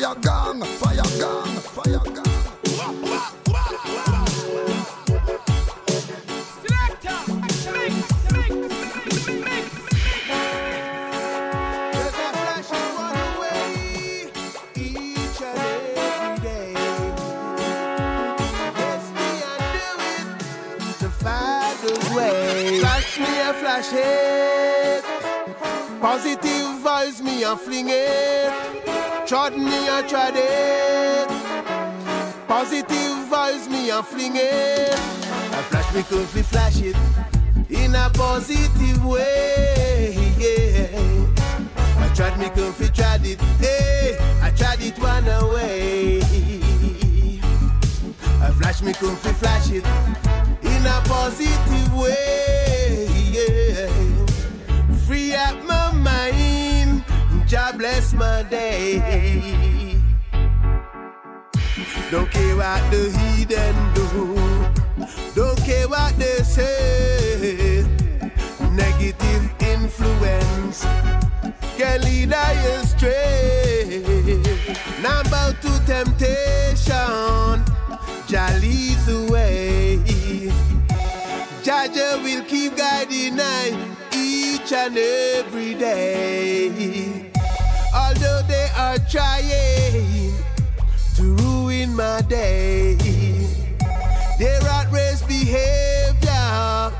fire gang, fire gang, fire gang. flash it. Positive vibes me a fling it. Trod me a trod it. Positive vibes me a fling it. I flash me could flash it in a positive way. Yeah. I tried me could tried it. Hey, I tried it one away. I flash me could flash it in a positive way. Yeah. Free up God bless my day. Don't care what the heathen do, don't care what they say. Negative influence can lead I astray. Now about to temptation, Jah leads the way. Jah Jah will keep guiding I each and every day. Although they are trying to ruin my day, their outrageous behavior,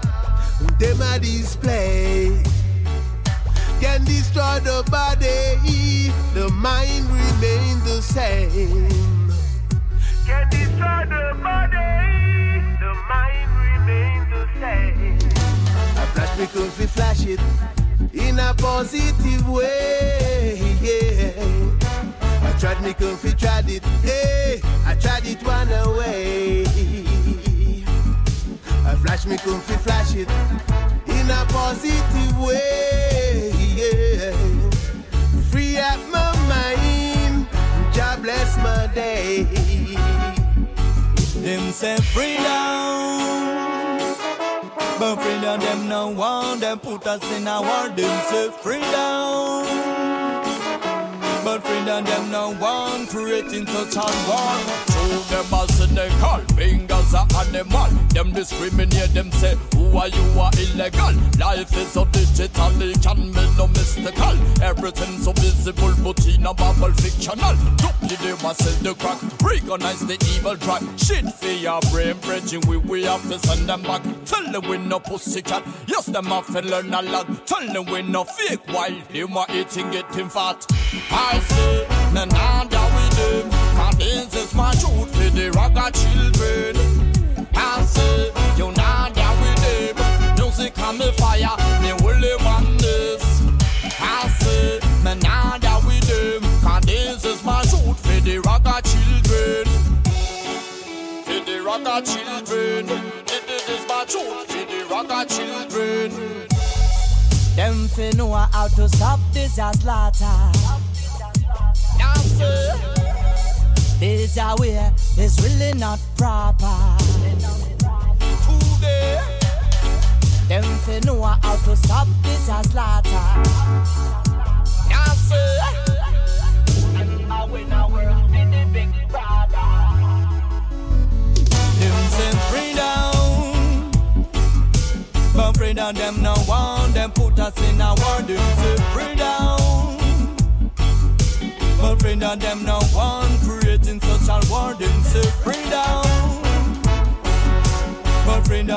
them a display, can destroy the body, the mind remains the same. Can destroy the body, the mind remains the same. I flash could fi flash it in a positive way. Yeah. I tried me fi tried it. Hey, I tried it one away. I flash me fi flash it in a positive way. Yeah. Free up my mind, Jah bless my day. Them say freedom, but freedom them no want. Them put us in a war. Them say freedom, but freedom them no want. Creating such a war. Show them as they call fingers are animal. Discriminate. Them say who are you are illegal. Life is so digital, it can be no mystical. Everything so visible, but in a bubble fictional. Don't they must sell the crack. Recognize the evil track. Shit for your brain bridging. We we have to send them back. Tell them we no pussycat. Yes, them have to learn a lot. Tell them we no fake while them are eating getting fat. I say, na na da we do. Cause this is my truth for the raga children. Say, you know that we them. Music and me fire, me holy madness. I say, me now that we them. Cause this is my truth for the raga children. For the raga children. This is my truth for the raga children. Them fi know how to stop this a slaughter. I say, This a way is really not proper. Them fi know how to stop this a slaughter. Say,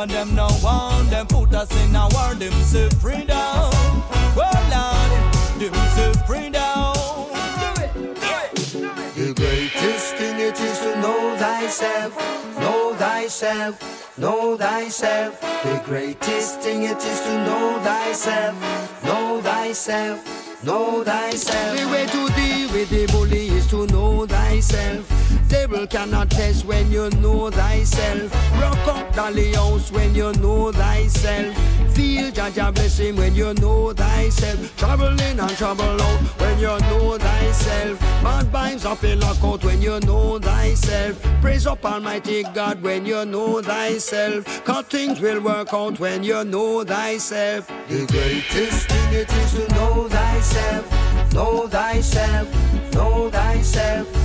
But them no want. Them put us in a war. Them say freedom. Well, Lord, them say freedom. The greatest thing it is to know thyself, know thyself, know thyself. The greatest thing it is to know thyself, know thyself, know thyself. The way to deal with the bully is to know thyself. Devil cannot test when you know thyself. Rock up dolly house when you know thyself. Feel Jah Jah blessing when you know thyself. Trouble in and trouble out when you know thyself. Bad vibes up in lockout when you know thyself. Praise up Almighty God when you know thyself. Cause things will work out when you know thyself. The greatest thing it is to know thyself. Know thyself. Know thyself.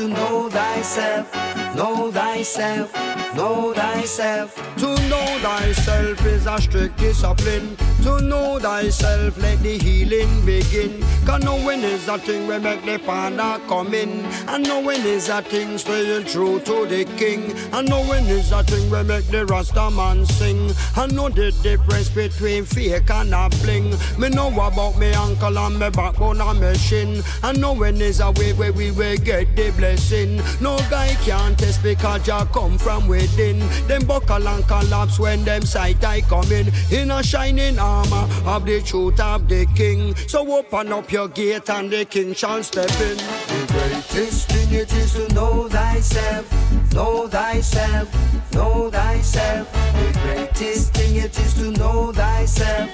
To know thyself, know thyself, know thyself. To know thyself is a strict discipline. To know thyself, let the healing begin. Cause knowing is a thing we make the father come in. And knowing is a thing staying true to the king. And knowing is a thing we make the Rasta man sing. I know the difference between fake and a bling. Me know about me uncle and me backbone and me shin. And knowing is a way where we will get the blessing. No guy can test because you come from within. Them buckle and collapse when them sight I come in. In a shining armor of the truth of the king. So open up your gate and the king shall step in. Greatest thing it is to know thyself, know thyself, know thyself. The greatest thing it is to know thyself,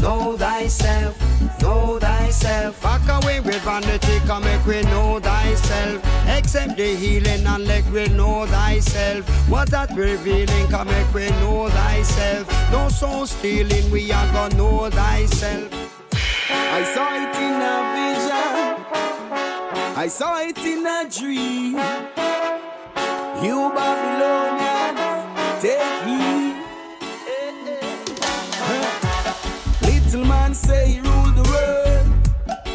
know thyself, know thyself. Back away with vanity, come make we know thyself. Accept the healing and let we know thyself. What that revealing, come make we know thyself. No soul stealing, we are gonna know thyself. I saw it in a vision. I saw it in a dream. You Babylonians, take heed. Little man say he rule the world.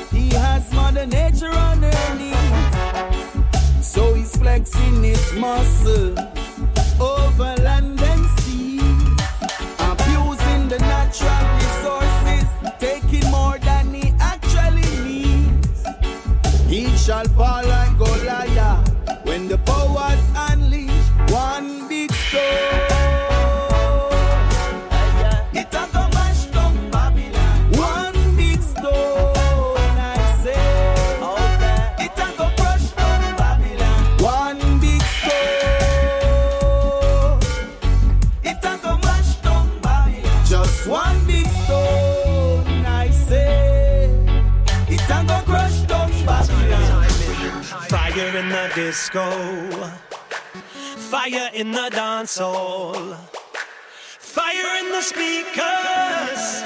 He has mother nature underneath. So he's flexing his muscle Fire in the disco, fire in the dance hall, fire in the speakers,